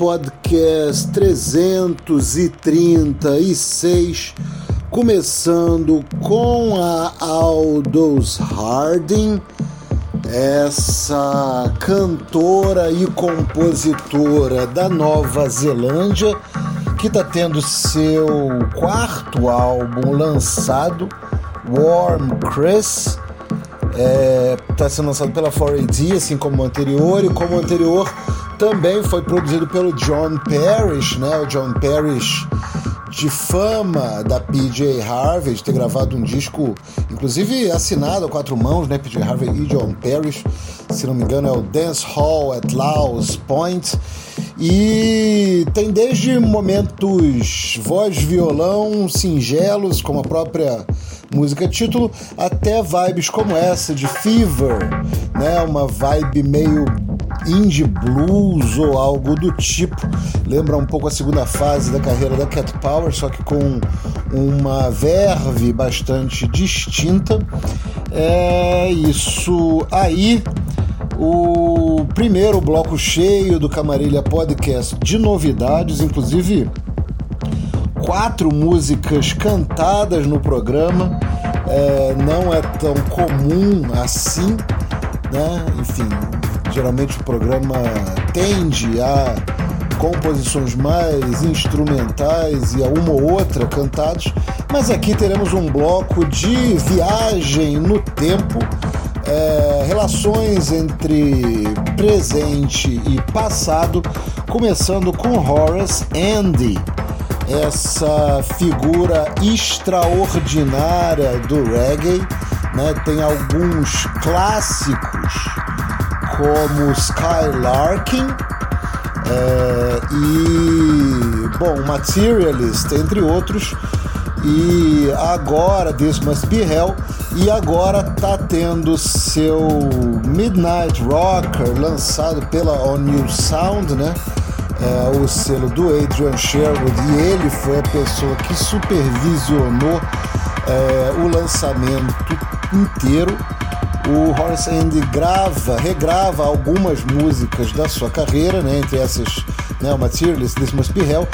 Podcast 336, começando com a Aldous Harding, essa cantora e compositora da Nova Zelândia, que está tendo seu quarto álbum lançado, Warm Chris. Está sendo lançado pela 4AD, assim como o anterior, e como o anterior também foi produzido pelo John Parrish, né? O John Parrish de fama da PJ Harvey, de ter gravado um disco, inclusive assinado a quatro mãos, né? PJ Harvey e John Parrish, se não me engano é o Dance Hall at Laos Point. E tem desde momentos voz violão singelos, como a própria música título, até vibes como essa de Fever, né? Uma vibe meio indie blues ou algo do tipo. Lembra um pouco a segunda fase da carreira da Cat Power, só que com uma verve bastante distinta. É isso aí. O primeiro bloco cheio do Camarilha Podcast de novidades, inclusive quatro músicas cantadas no programa. É, não é tão comum assim, né? Enfim, geralmente o programa tende a composições mais instrumentais e a uma ou outra cantados, mas aqui teremos um bloco de viagem no tempo, é, relações entre presente e passado, começando com Horace Andy essa figura extraordinária do reggae. Né? Tem alguns clássicos como Skylarking é, e, bom, Materialist, entre outros. E agora, This Must Be Hell, e agora tá tendo seu Midnight Rocker lançado pela On New Sound, né? é, o selo do Adrian Sherwood e ele foi a pessoa que supervisionou é, o lançamento inteiro. O Horace Andy grava, regrava algumas músicas da sua carreira, né, entre essas né, o Materialist, This Must Be Hell,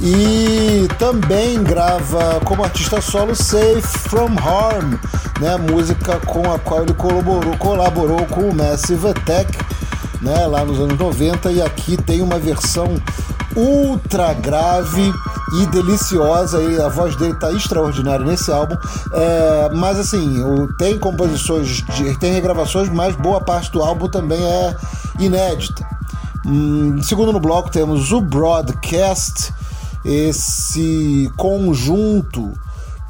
e também grava como artista solo Safe From Harm, né, música com a qual ele colaborou, colaborou com o Massive Attack né, lá nos anos 90, e aqui tem uma versão ultra grave e deliciosa e a voz dele tá extraordinária nesse álbum. É, mas assim o, tem composições de, tem regravações mas boa parte do álbum também é inédita. Hum, segundo no bloco temos o Broadcast esse conjunto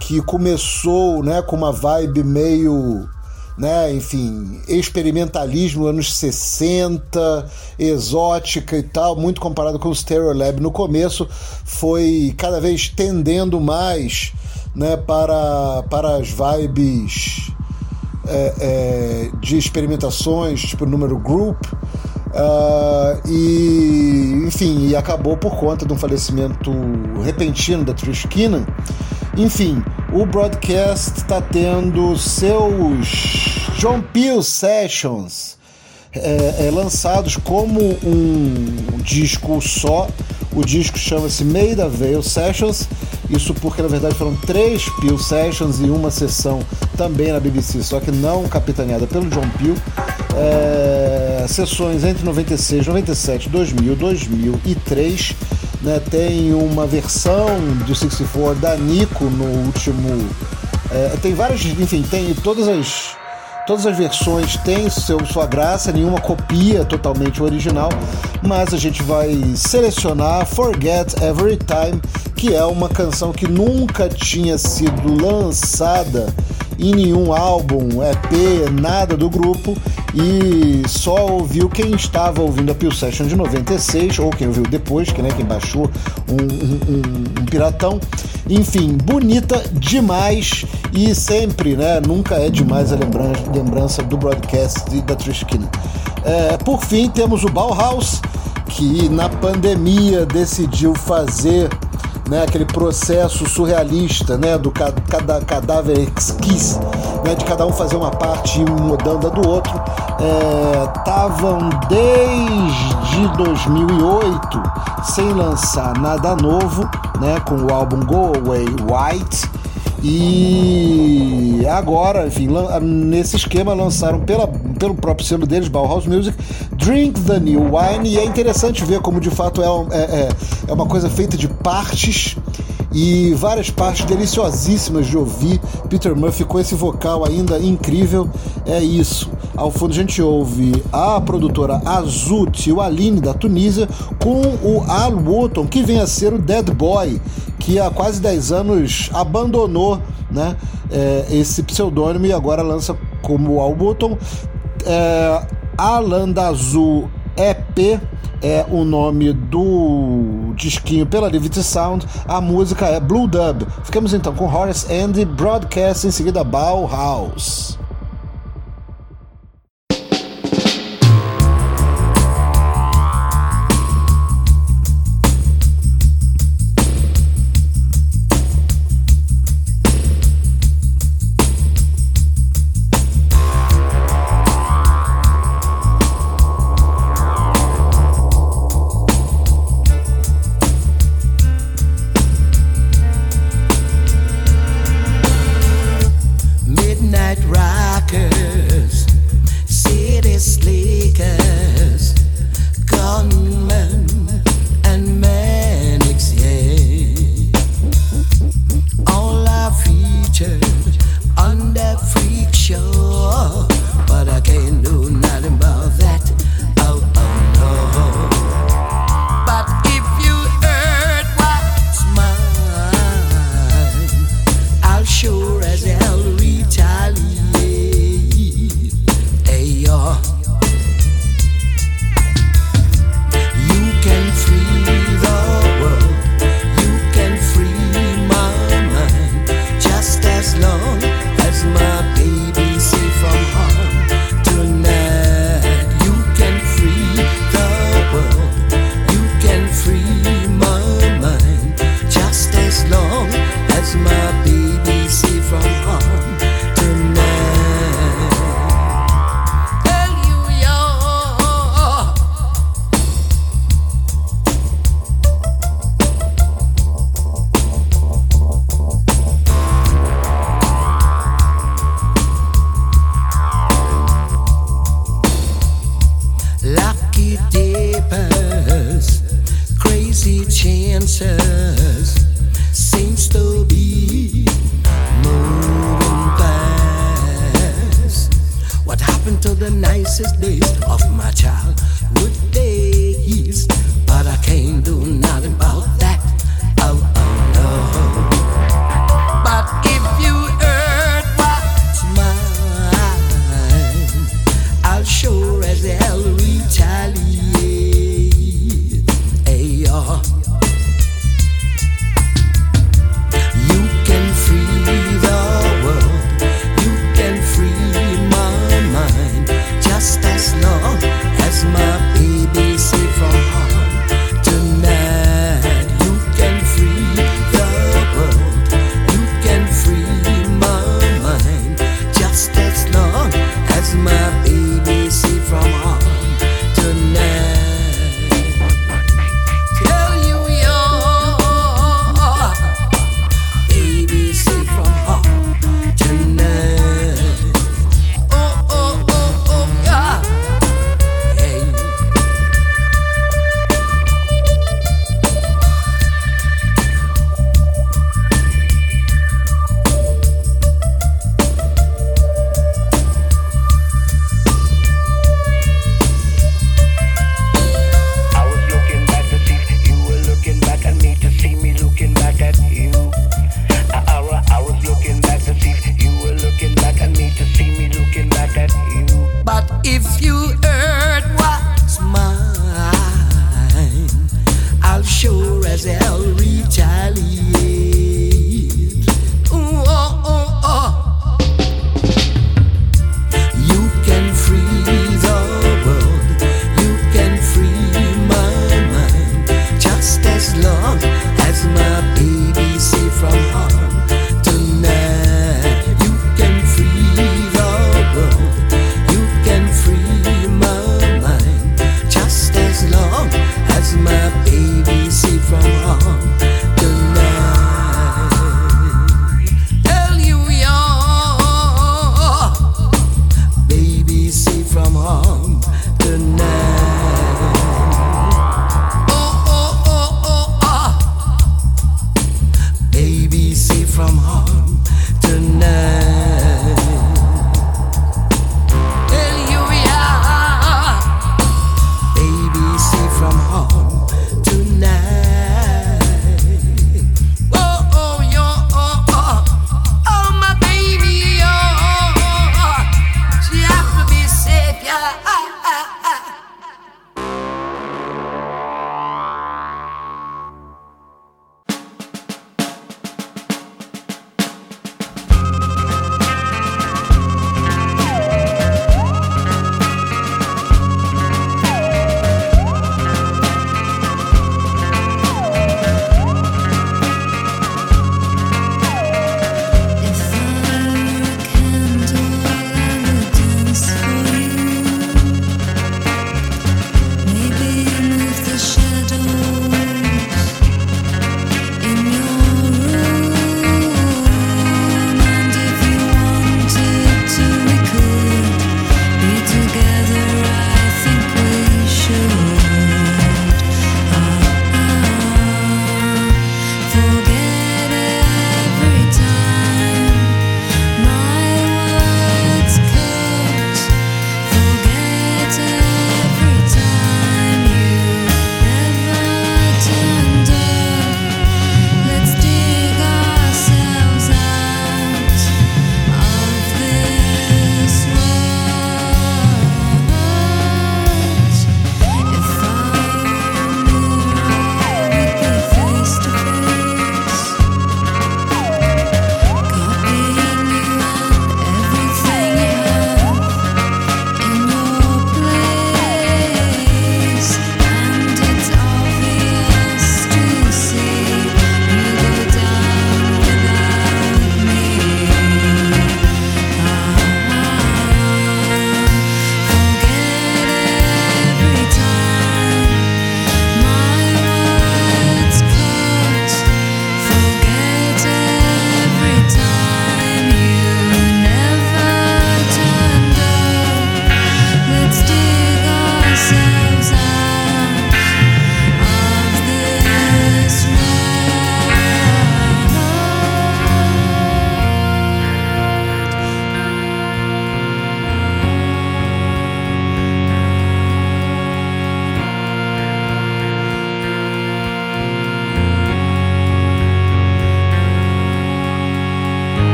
que começou né com uma vibe meio né? Enfim, experimentalismo anos 60, exótica e tal, muito comparado com o Stereolab no começo, foi cada vez tendendo mais, né, para, para as vibes é, é, de experimentações, tipo número group. Uh, e enfim, e acabou por conta de um falecimento repentino da Trish Keenan. Enfim, o broadcast está tendo seus John Peel Sessions é, é, lançados como um disco só. O disco chama-se Made of Veil Sessions. Isso porque na verdade foram três Peel Sessions e uma sessão também na BBC, só que não capitaneada pelo John Peel. É, sessões entre 96, 97, 2000, 2003 né? Tem uma versão do 64 da Nico no último. É, tem várias, enfim, tem todas as todas as versões têm seu, sua graça, nenhuma copia totalmente original, mas a gente vai selecionar Forget Every Time, que é uma canção que nunca tinha sido lançada em nenhum álbum, EP, nada do grupo e só ouviu quem estava ouvindo a Peel Session de 96 ou quem ouviu depois, que né, quem baixou um, um, um, piratão. Enfim, bonita demais e sempre, né? Nunca é demais a lembrança, lembrança do broadcast da Trish Skinner. É, por fim, temos o Bauhaus, que na pandemia decidiu fazer né, aquele processo surrealista né, do cada cadáver esquis, né, de cada um fazer uma parte e um mudando a do outro, estavam é, desde 2008 sem lançar nada novo, né, com o álbum Go Away White. E agora, enfim, nesse esquema lançaram pela, pelo próprio selo deles, Bauhaus Music, Drink the New Wine. E é interessante ver como de fato é, é, é, é uma coisa feita de partes e várias partes deliciosíssimas de ouvir. Peter Murphy com esse vocal ainda incrível. É isso. Ao fundo a gente ouve a produtora Azut e o Aline da Tunísia com o Al Wotton, que vem a ser o Dead Boy, que há quase 10 anos abandonou né, é, esse pseudônimo e agora lança como Al Wotton. É, Alanda Azul EP é o nome do disquinho pela Liberty Sound. A música é Blue Dub. Ficamos então com Horace Andy, Broadcast, em seguida Bauhaus.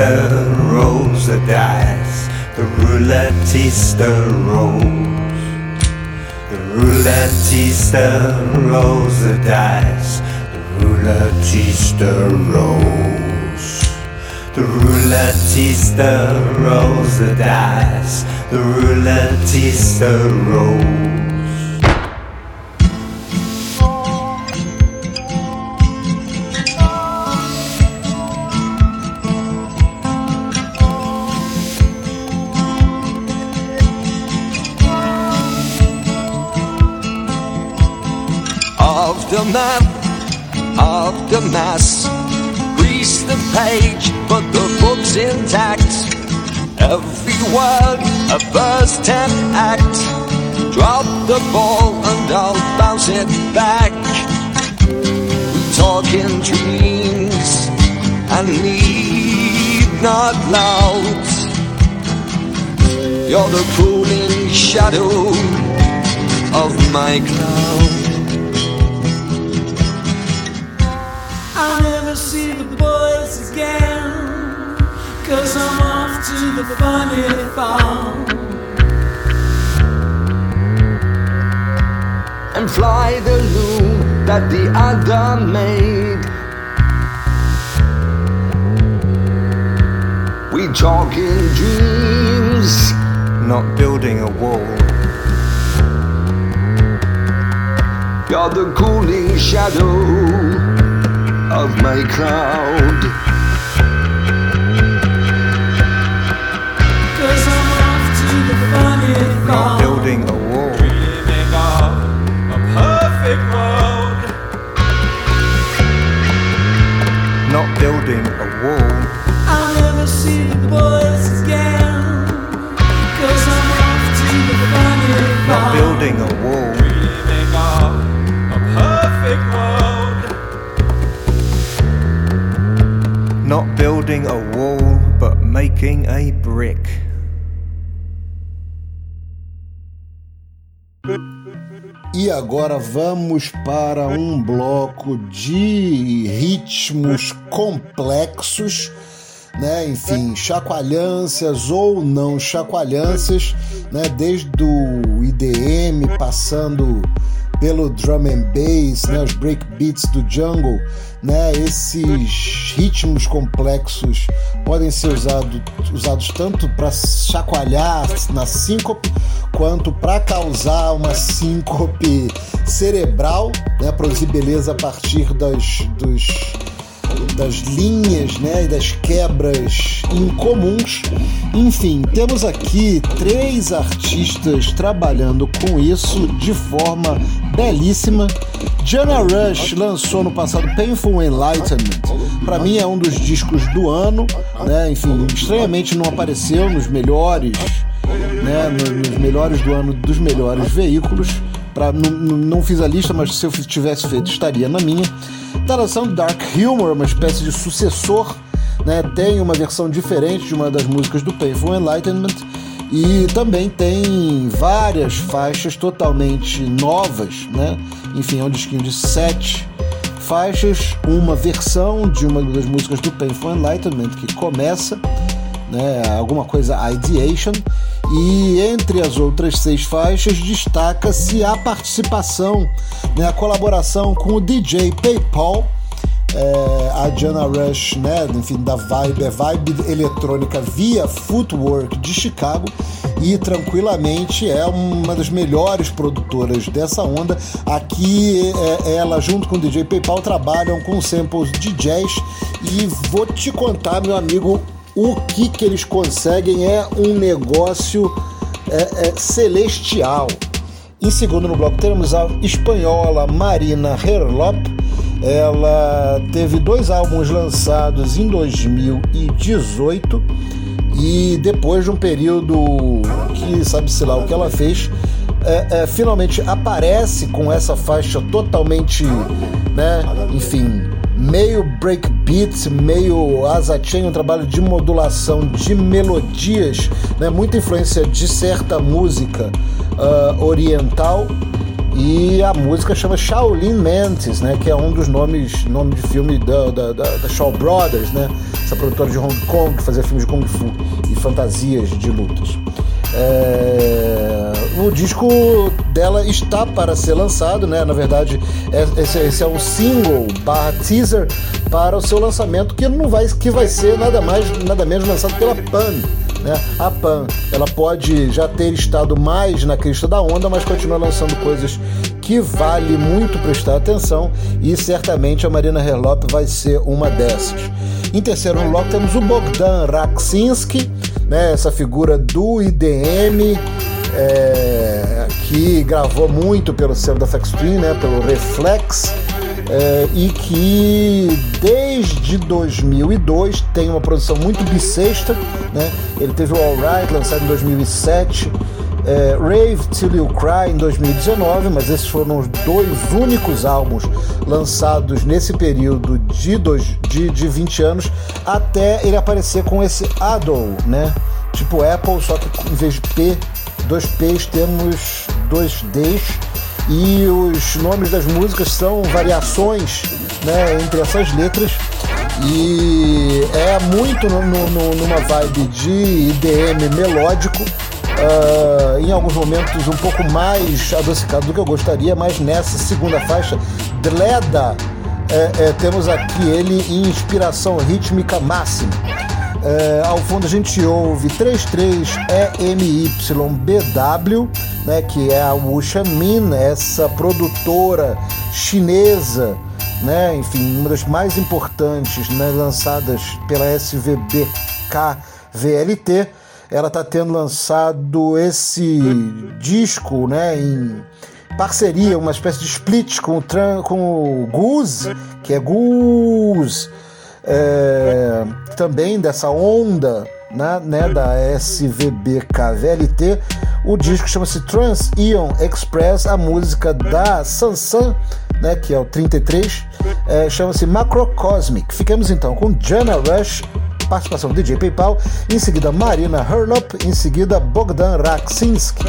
Roulettista rolls the dice. The roulettista rolls. The roulettista rolls the dice. The roulettista rolls. The roulettista rolls the dice. The roulettista rolls. The mass. Grease the page, but the book's intact. Every word a first and act. Drop the ball and I'll bounce it back. We talk in dreams and need not loud. You're the cooling shadow of my cloud. Cause I'm off to the funny farm. and fly the loom that the other made. We talk in dreams, Not building a wall. you're the cooling shadow of my cloud. Not building a wall. Dreaming of a perfect world. Not building a wall. I'll never see the boys again. Cause I'm off to the funny Not building a wall. Dreaming of a perfect world. Not building a wall, but making a brick. E agora vamos para um bloco de ritmos complexos né? Enfim, chacoalhâncias ou não chacoalhâncias, né? Desde o IDM passando pelo drum and bass, né, os breakbeats do jungle, né, esses ritmos complexos podem ser usado, usados tanto para chacoalhar na síncope quanto para causar uma síncope cerebral, né, produzir beleza a partir das, dos das linhas né, e das quebras incomuns. Enfim, temos aqui três artistas trabalhando com isso de forma belíssima. Jana Rush lançou no passado Painful Enlightenment. Para mim é um dos discos do ano, né? Enfim, estranhamente não apareceu nos melhores, né? Nos melhores do ano dos melhores veículos. Pra, não, fiz a lista, mas se eu tivesse feito estaria na minha. Tá lançando Dark Humor, uma espécie de sucessor, né? Tem uma versão diferente de uma das músicas do Painful Enlightenment e também tem várias faixas totalmente novas, né? Enfim, é um disquinho de sete faixas, uma versão de uma das músicas do Painful Enlightenment que começa, né? Alguma coisa Ideation e entre as outras seis faixas destaca-se a participação, né, a colaboração com o DJ PayPal, é, a Jana Rush, né, enfim, da Vibe, é Vibe eletrônica via Footwork de Chicago e tranquilamente é uma das melhores produtoras dessa onda. Aqui é, ela, junto com o DJ PayPal, trabalham com samples de jazz e vou te contar, meu amigo, o que, que eles conseguem é um negócio é, é, celestial. Em segundo no bloco temos a espanhola Marina Herlop. Ela teve dois álbuns lançados em 2018 e depois de um período que sabe-se lá o que ela fez, é, é, finalmente aparece com essa faixa totalmente, né, enfim, meio breakbeat, meio chain, um trabalho de modulação de melodias, né? muita influência de certa música uh, oriental. E a música chama Shaolin Mantis, né? Que é um dos nomes, nome de filme da, da, da, da Shaw Brothers, né? Essa produtora de Hong Kong que fazia filmes de Kung Fu e fantasias de lutas. É... O disco dela está para ser lançado, né? Na verdade, é, esse, esse, é um single barra teaser para o seu lançamento que não vai, que vai ser nada mais, nada menos lançado pela Pan. Né? A Pan, ela pode já ter estado mais na crista da onda, mas continua lançando coisas que vale muito prestar atenção e certamente a Marina Herlop vai ser uma dessas. Em terceiro bloco temos o Bogdan Raksinski, né, essa figura do IDM, é, que gravou muito pelo selo da Twin, né, pelo Reflex, é, e que desde 2002 tem uma produção muito bissexta. Né? Ele teve o Alright, lançado em 2007, é, Rave Till You Cry em 2019, mas esses foram os dois únicos álbuns lançados nesse período de, dois, de, de 20 anos, até ele aparecer com esse Adol, né? Tipo Apple, só que em vez de P, dois P's, temos dois D's e os nomes das músicas são variações né, entre essas letras e é muito no, no, numa vibe de IDM melódico Uh, em alguns momentos um pouco mais adocicado do que eu gostaria, mas nessa segunda faixa, Dreda, é, é, temos aqui ele em inspiração rítmica máxima. É, ao fundo a gente ouve 33EMYBW, né, que é a Wuxia Min, essa produtora chinesa, né, enfim, uma das mais importantes né, lançadas pela SVBK VLT ela está tendo lançado esse disco, né, em parceria, uma espécie de split com o, com o Goose, que é Goose, é, também dessa onda né, né, da SVBK-VLT. O disco chama-se Trans Ion Express, a música da Sansan, né, que é o 33, é, chama-se Macrocosmic. Ficamos então com Jana Rush participação do DJ PayPal, em seguida Marina Hurlop, em seguida Bogdan Raksinski.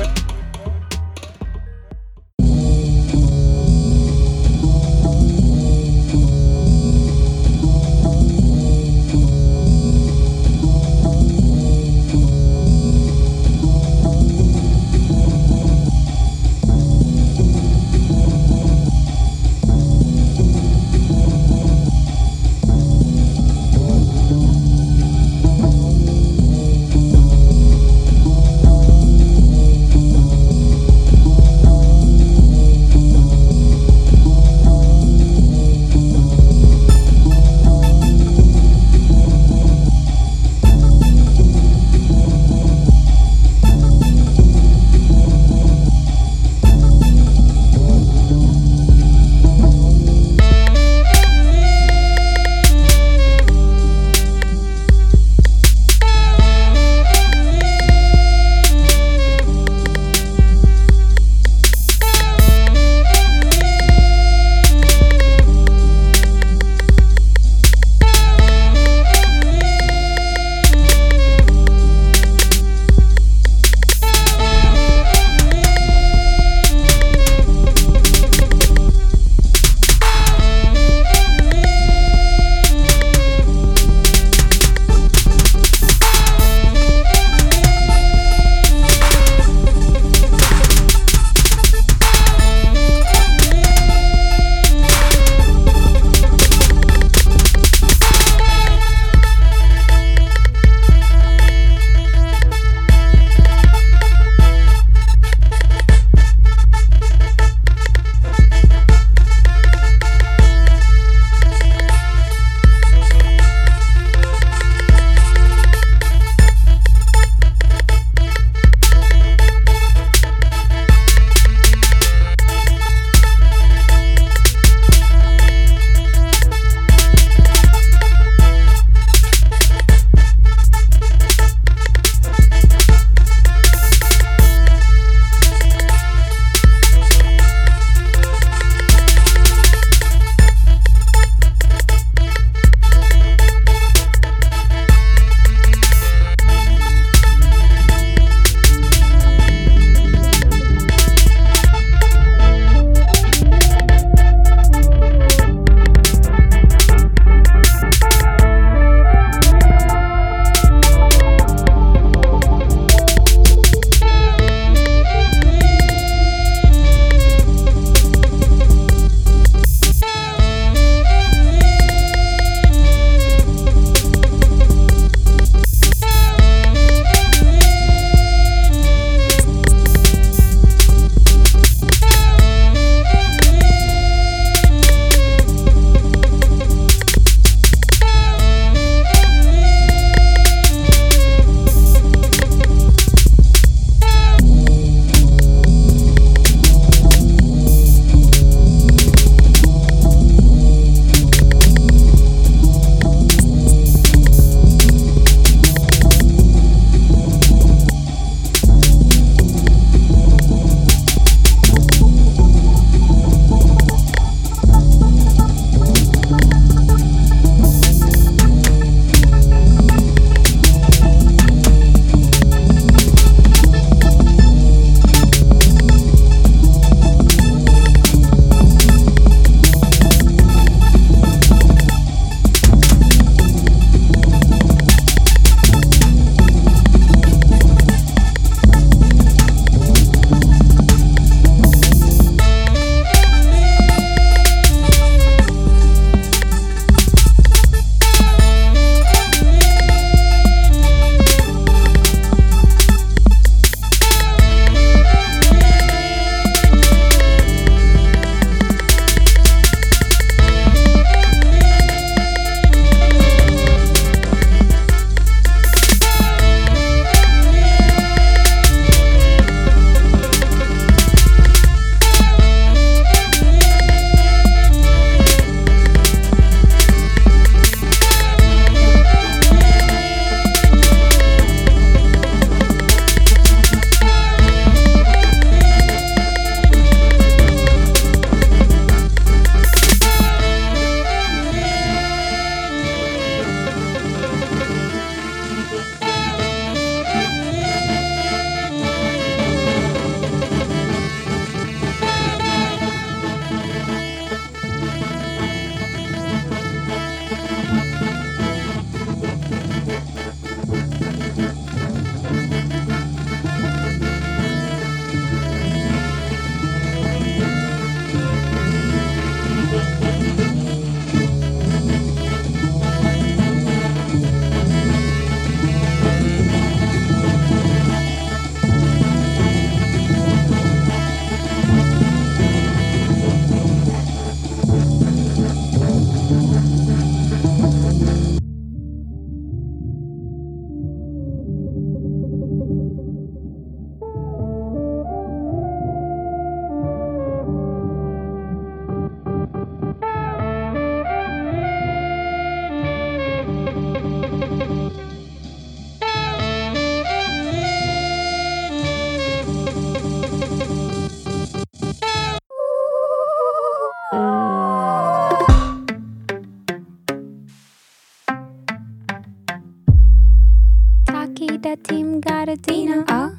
Da Tim Gardino. Oh,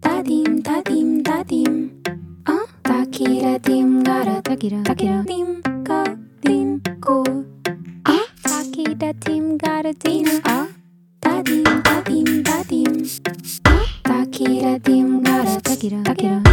Tadim, Tadim, Tadim. Oh, Takira Tim Gara, Takira, Takira Tim Ga Tim Go. Oh, Takira Tim Gardino. Oh, Tadim, Tadim, Tadim. Oh, Takira Tim Gara, Takira, Takira.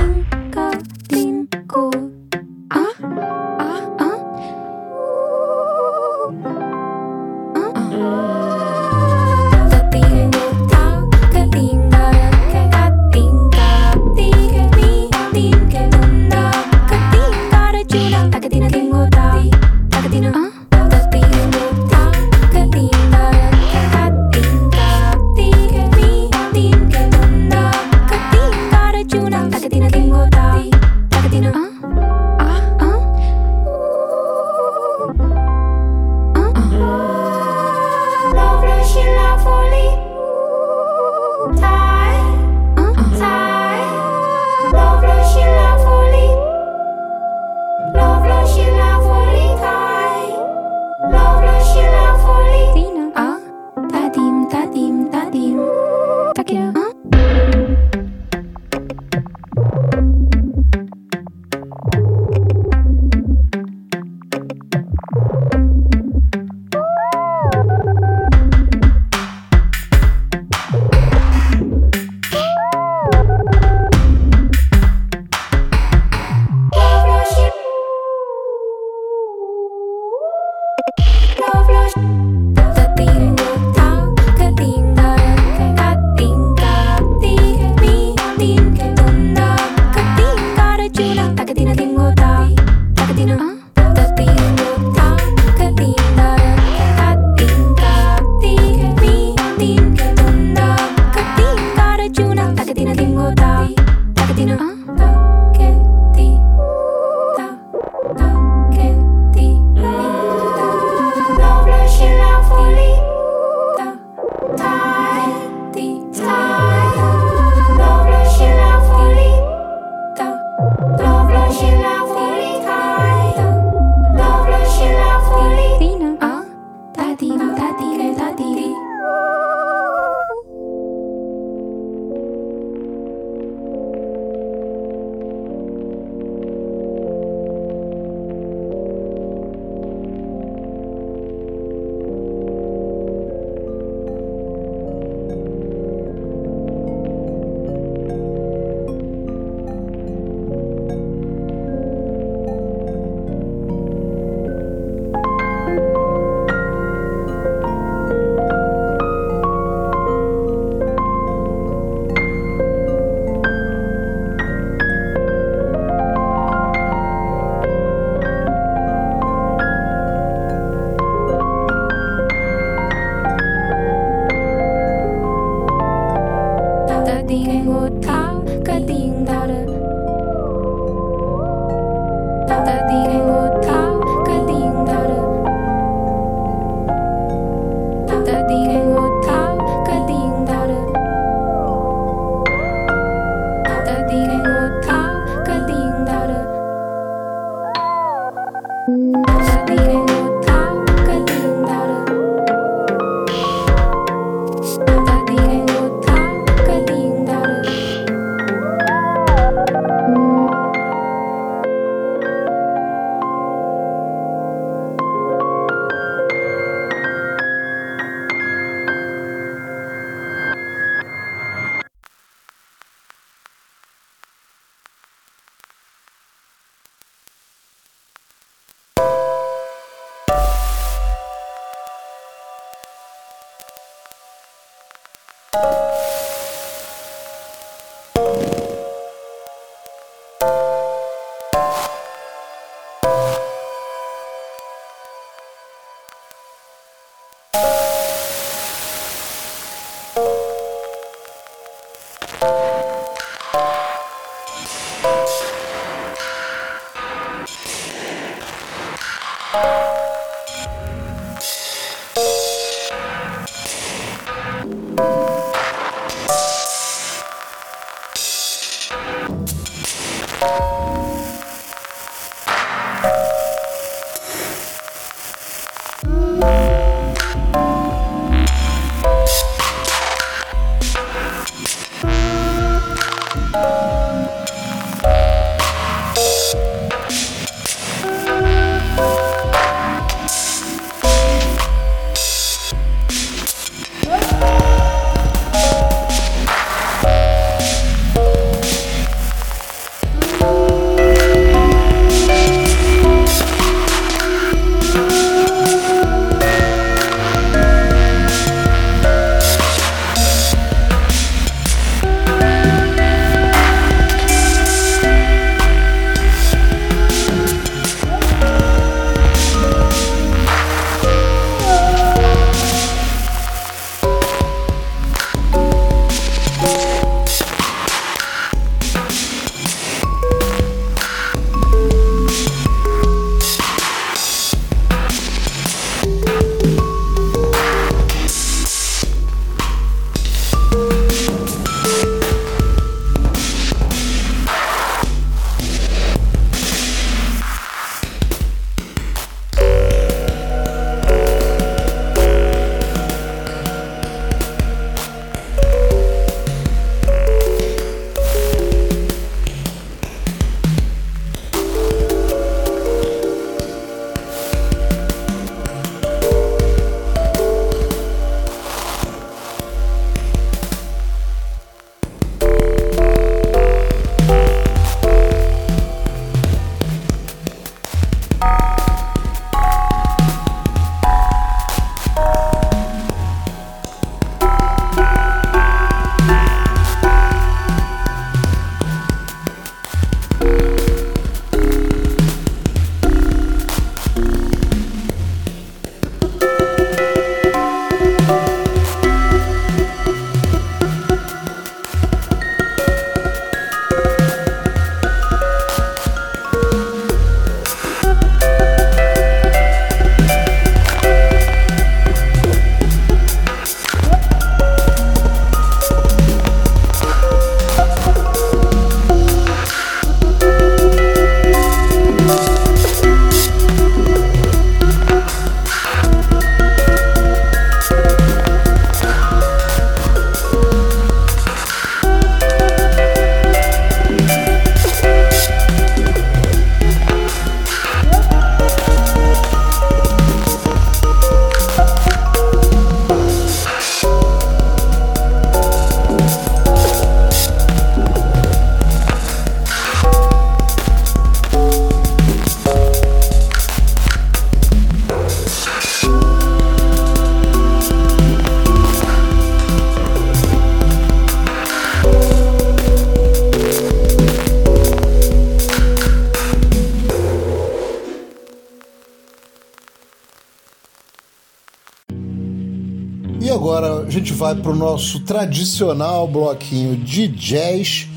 Vai para o nosso tradicional bloquinho de jazz,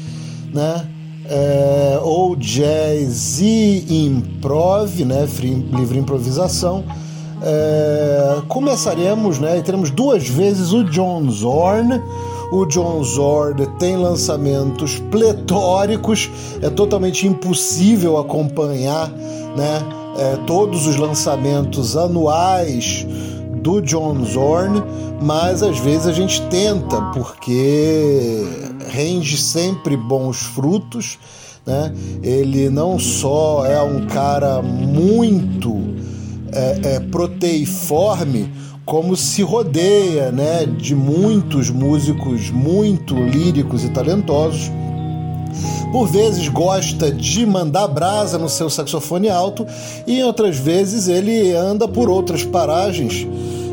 né? É, ou jazz e improv, né? Free, livre improvisação. É, começaremos, né? E teremos duas vezes o John Zorn. O John Zorn tem lançamentos pletóricos, é totalmente impossível acompanhar, né? É, todos os lançamentos anuais do John Zorn, mas às vezes a gente tenta, porque rende sempre bons frutos. Né? Ele não só é um cara muito é, é, proteiforme, como se rodeia né, de muitos músicos muito líricos e talentosos. Por vezes gosta de mandar brasa no seu saxofone alto e outras vezes ele anda por outras paragens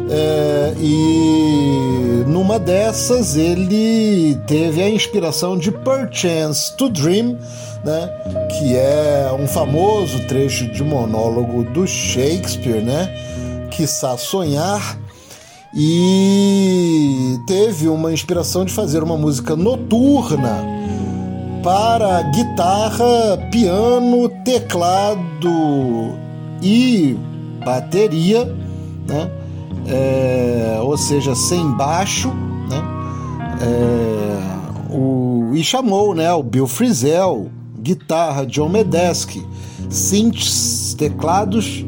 é, e numa dessas ele teve a inspiração de Perchance to Dream, né, que é um famoso trecho de monólogo do Shakespeare, né, quiçá sonhar, e teve uma inspiração de fazer uma música noturna para guitarra, piano, teclado e bateria, né? é, ou seja, sem baixo, né? É, o, e chamou né, o Bill Frisell, guitarra, John Medeski, synths, teclados,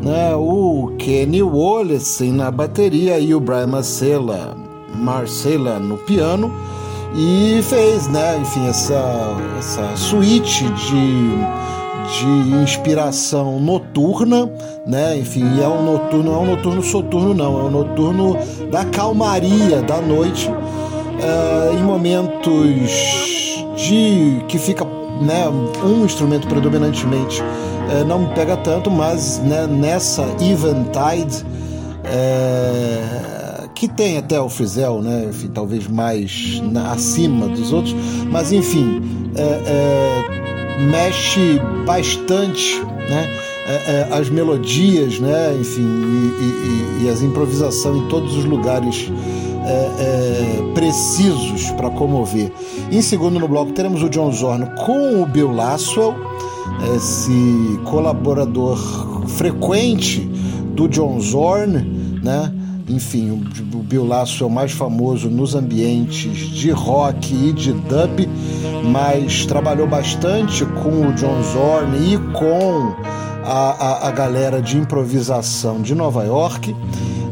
né, o Kenny Wallace na bateria e o Brian Marcella, Marcella no piano e fez, né, enfim, essa, essa suíte de de inspiração noturna, né? Enfim, é um noturno, não é um noturno soturno, não, é um noturno da calmaria da noite, uh, em momentos de que fica né, um instrumento predominantemente uh, não me pega tanto, mas né, nessa Eventide uh, que tem até o Frizel, né? Enfim, talvez mais na, acima dos outros, mas enfim. É, mexe bastante, né? É, é, as melodias, né? Enfim, e, e, e as improvisações em todos os lugares é, é precisos para comover. Em segundo no bloco teremos o John Zorn com o Bill Laswell, esse colaborador frequente do John Zorn, né? Enfim, o Bill Lasso é o mais famoso nos ambientes de rock e de dub, mas trabalhou bastante com o John Zorn e com a, a, a galera de improvisação de Nova York.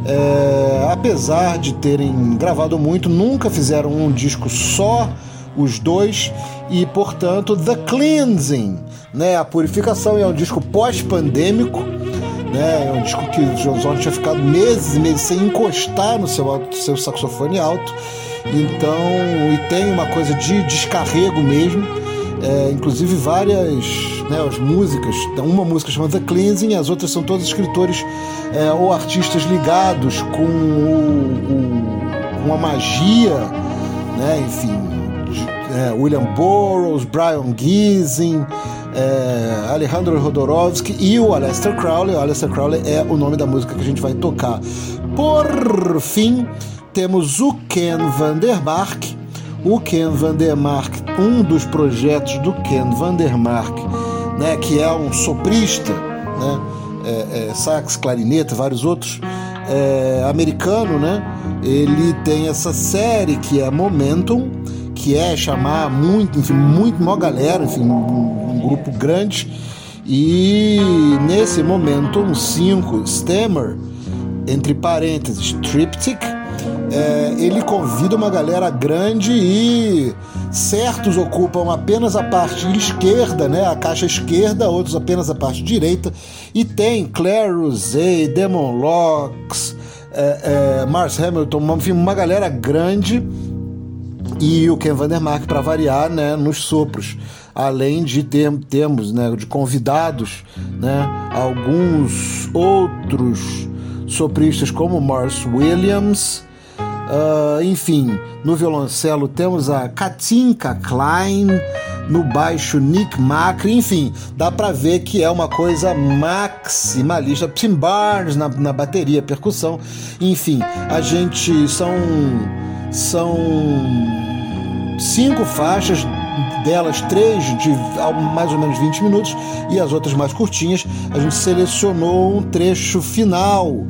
É, apesar de terem gravado muito, nunca fizeram um disco só os dois e, portanto, The Cleansing, né, a purificação é um disco pós-pandêmico né? É um disco que o John tinha ficado meses e meses sem encostar no seu, seu saxofone alto. Então, e tem uma coisa de descarrego mesmo. É, inclusive várias né, as músicas, uma música chamada The Cleansing, as outras são todos escritores é, ou artistas ligados com, o, com a magia, né, enfim, é, William Burroughs, Brian Giesing, é, Alejandro Rodorovsky e o Aleister Crowley. O Aleister Crowley é o nome da música que a gente vai tocar. Por fim, temos o Ken Vandermark. O Ken Vandermark, um dos projetos do Ken Vandermark, né, que é um soprista, né, é, é, sax, clarineta, vários outros, é, americano, né? Ele tem essa série que é Momentum, que é chamar muito, enfim, muito, maior galera, enfim, um, um grupo grande. E nesse momento, um 5, Stammer, entre parênteses, Triptych, é, ele convida uma galera grande e certos ocupam apenas a parte esquerda, né, a caixa esquerda, outros apenas a parte direita, e tem Claire Rosé, Demon Locks, é, é, Mars Hamilton, enfim, uma galera grande e o Ken Vandermark para variar, né, nos sopros. Além de ter, termos, né, de convidados, né, alguns outros sopristas como Morris Williams, Uh, enfim, no violoncelo temos a Katinka Klein, no baixo Nick Macri, enfim, dá para ver que é uma coisa maximalista. Tim Barnes na, na bateria, percussão, enfim, a gente são são cinco faixas delas três de mais ou menos 20 minutos e as outras mais curtinhas. A gente selecionou um trecho final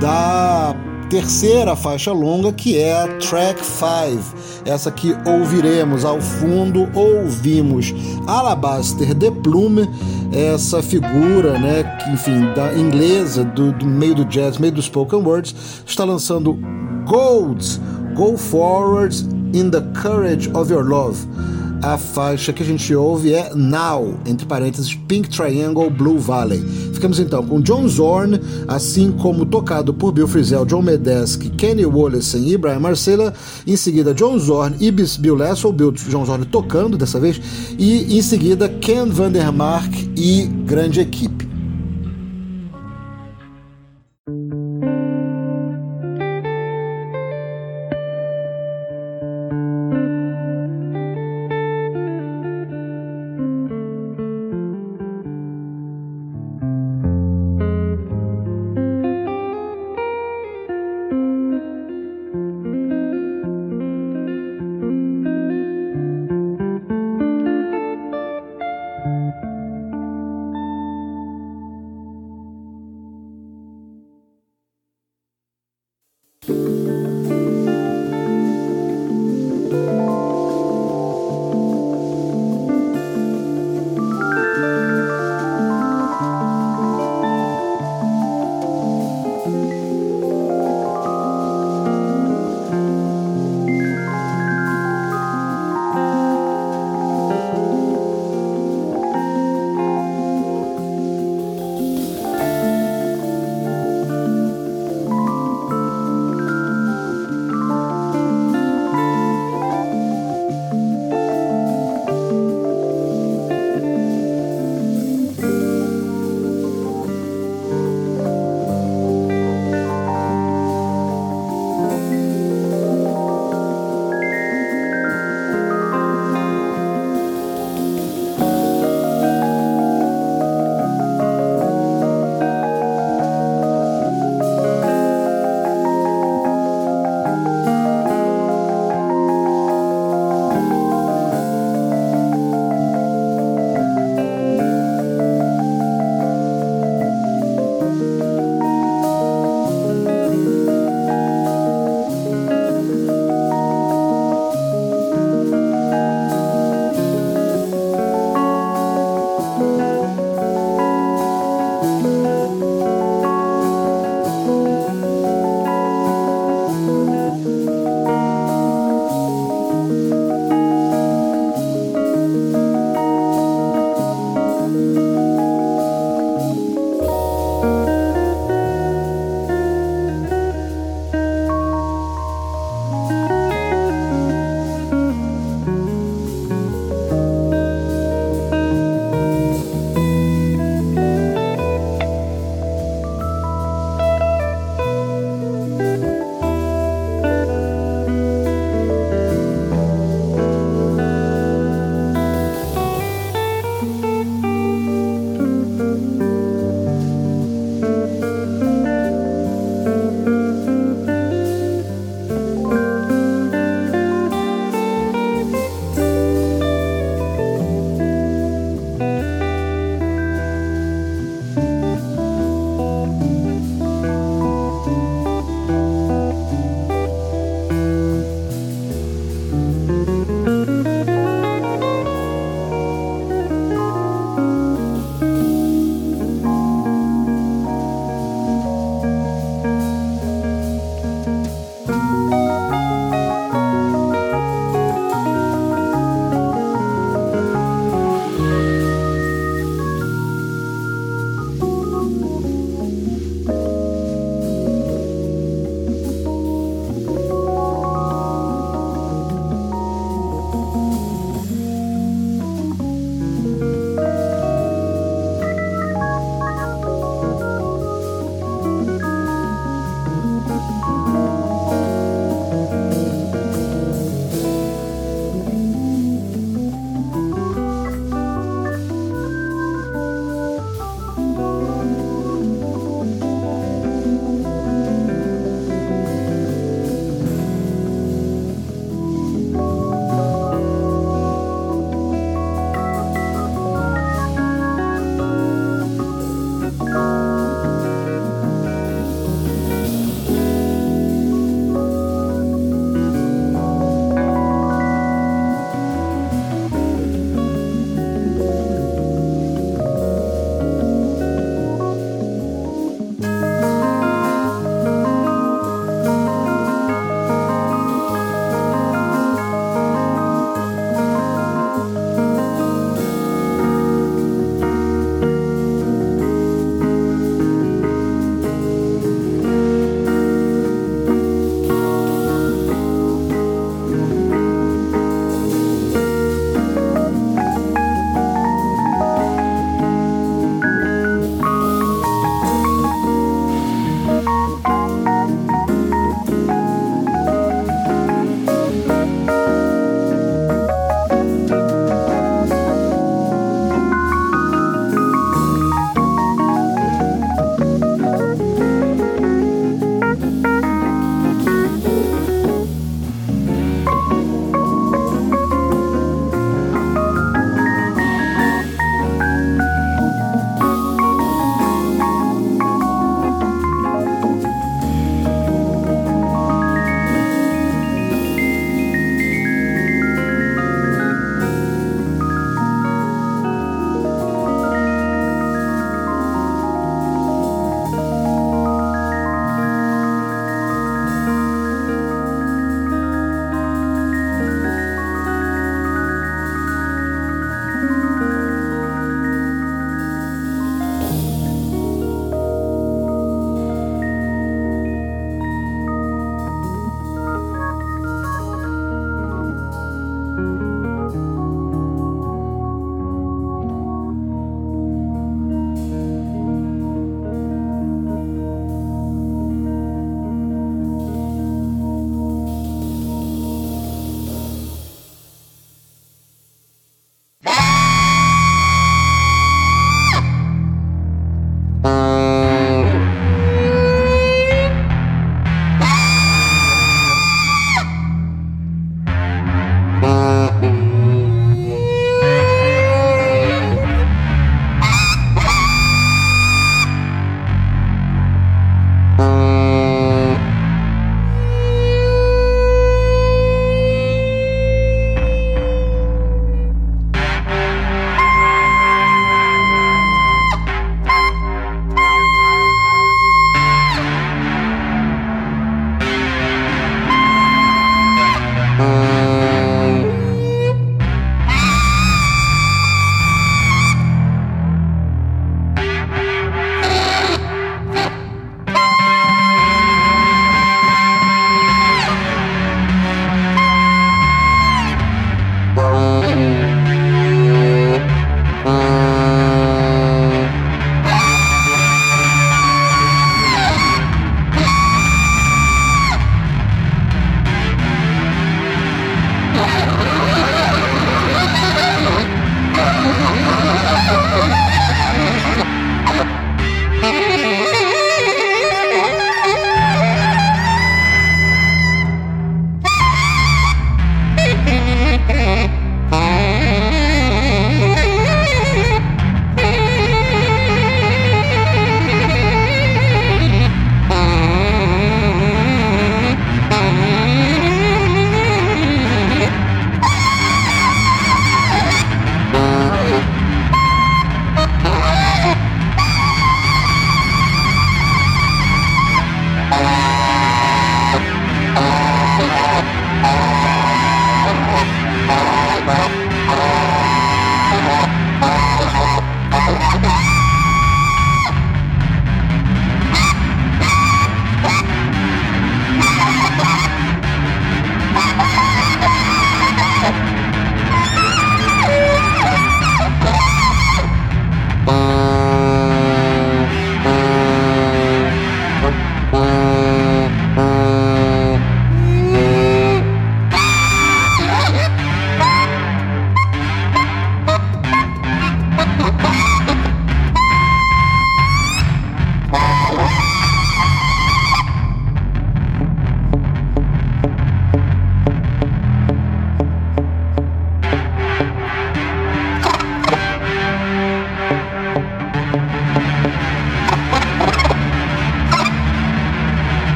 da terceira faixa longa, que é a Track 5. Essa que ouviremos ao fundo, ouvimos Alabaster de Plume, essa figura, né, que, enfim, da inglesa, do, do meio do jazz, meio do spoken words, está lançando Golds, Go Forward in the Courage of Your Love. A faixa que a gente ouve é Now, entre parênteses, Pink Triangle Blue Valley. Ficamos então com John Zorn, assim como tocado por Bill Frisell, John Medeski, Kenny Wollesen e Brian Marcella. Em seguida, John Zorn e Bill Lassell, Bill John Zorn tocando dessa vez. E em seguida, Ken Vandermark e grande equipe.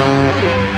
Música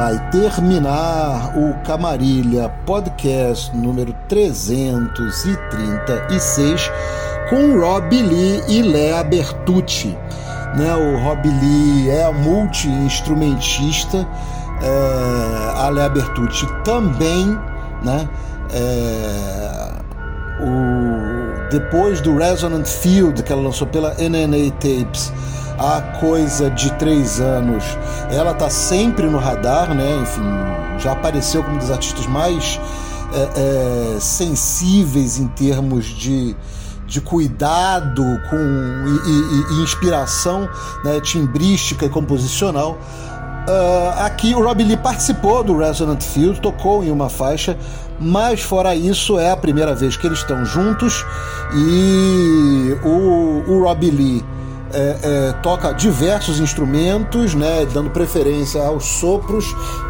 vai terminar o Camarilha Podcast número 336 com Rob Lee e Lea Bertucci. Né, o Rob Lee é multi-instrumentista, é, a Lea Bertucci também, né? É, o, depois do Resonant Field, que ela lançou pela NNA Tapes, há coisa de três anos, ela tá sempre no radar, né? Enfim, já apareceu como um dos artistas mais é, é, sensíveis em termos de, de cuidado com, e, e, e inspiração né, timbrística e composicional. Uh, aqui o Rob Lee participou do Resonant Field, tocou em uma faixa, mas fora isso é a primeira vez que eles estão juntos e o, o Rob Lee é, é, toca diversos instrumentos, né, dando preferência aos sopros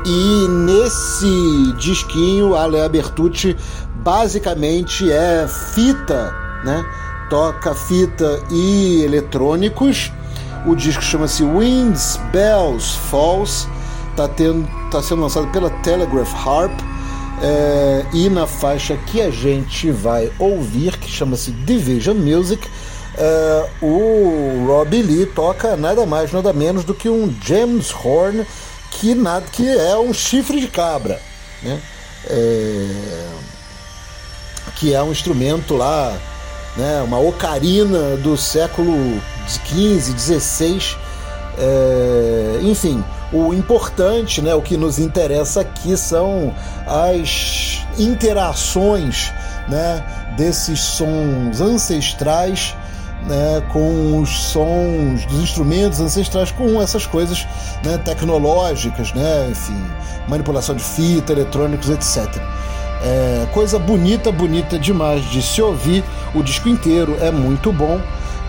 e nesse disquinho a Lea Bertucci basicamente é fita, né, toca fita e eletrônicos o disco chama-se Winds, Bells, Falls, está tá sendo lançado pela Telegraph Harp. É, e na faixa que a gente vai ouvir, que chama-se Division Music, é, o Robbie Lee toca nada mais, nada menos do que um James Horn, que, nada, que é um chifre de cabra, né? É, que é um instrumento lá, né, uma ocarina do século 15, 16. É, enfim, o importante, né, o que nos interessa aqui são as interações né, desses sons ancestrais né, com os sons dos instrumentos ancestrais, com essas coisas né, tecnológicas, né, enfim, manipulação de fita, eletrônicos, etc. É, coisa bonita, bonita demais de se ouvir. O disco inteiro é muito bom.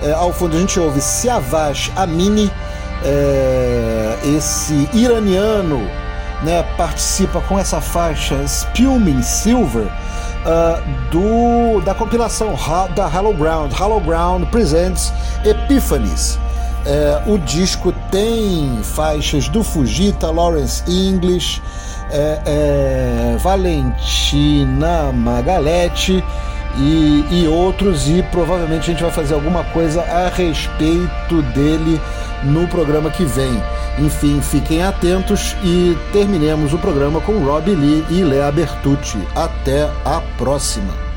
É, ao fundo a gente ouve Siavash Amini, é, esse iraniano, né, participa com essa faixa Spilming Silver uh, do, da compilação da Hollow Ground. Hollow Ground Presents Epiphanies. É, o disco tem faixas do Fujita, Lawrence English, é, é, Valentina Magaletti e, e outros, e provavelmente a gente vai fazer alguma coisa a respeito dele no programa que vem. Enfim, fiquem atentos e terminemos o programa com Rob Lee e Lea Bertucci. Até a próxima!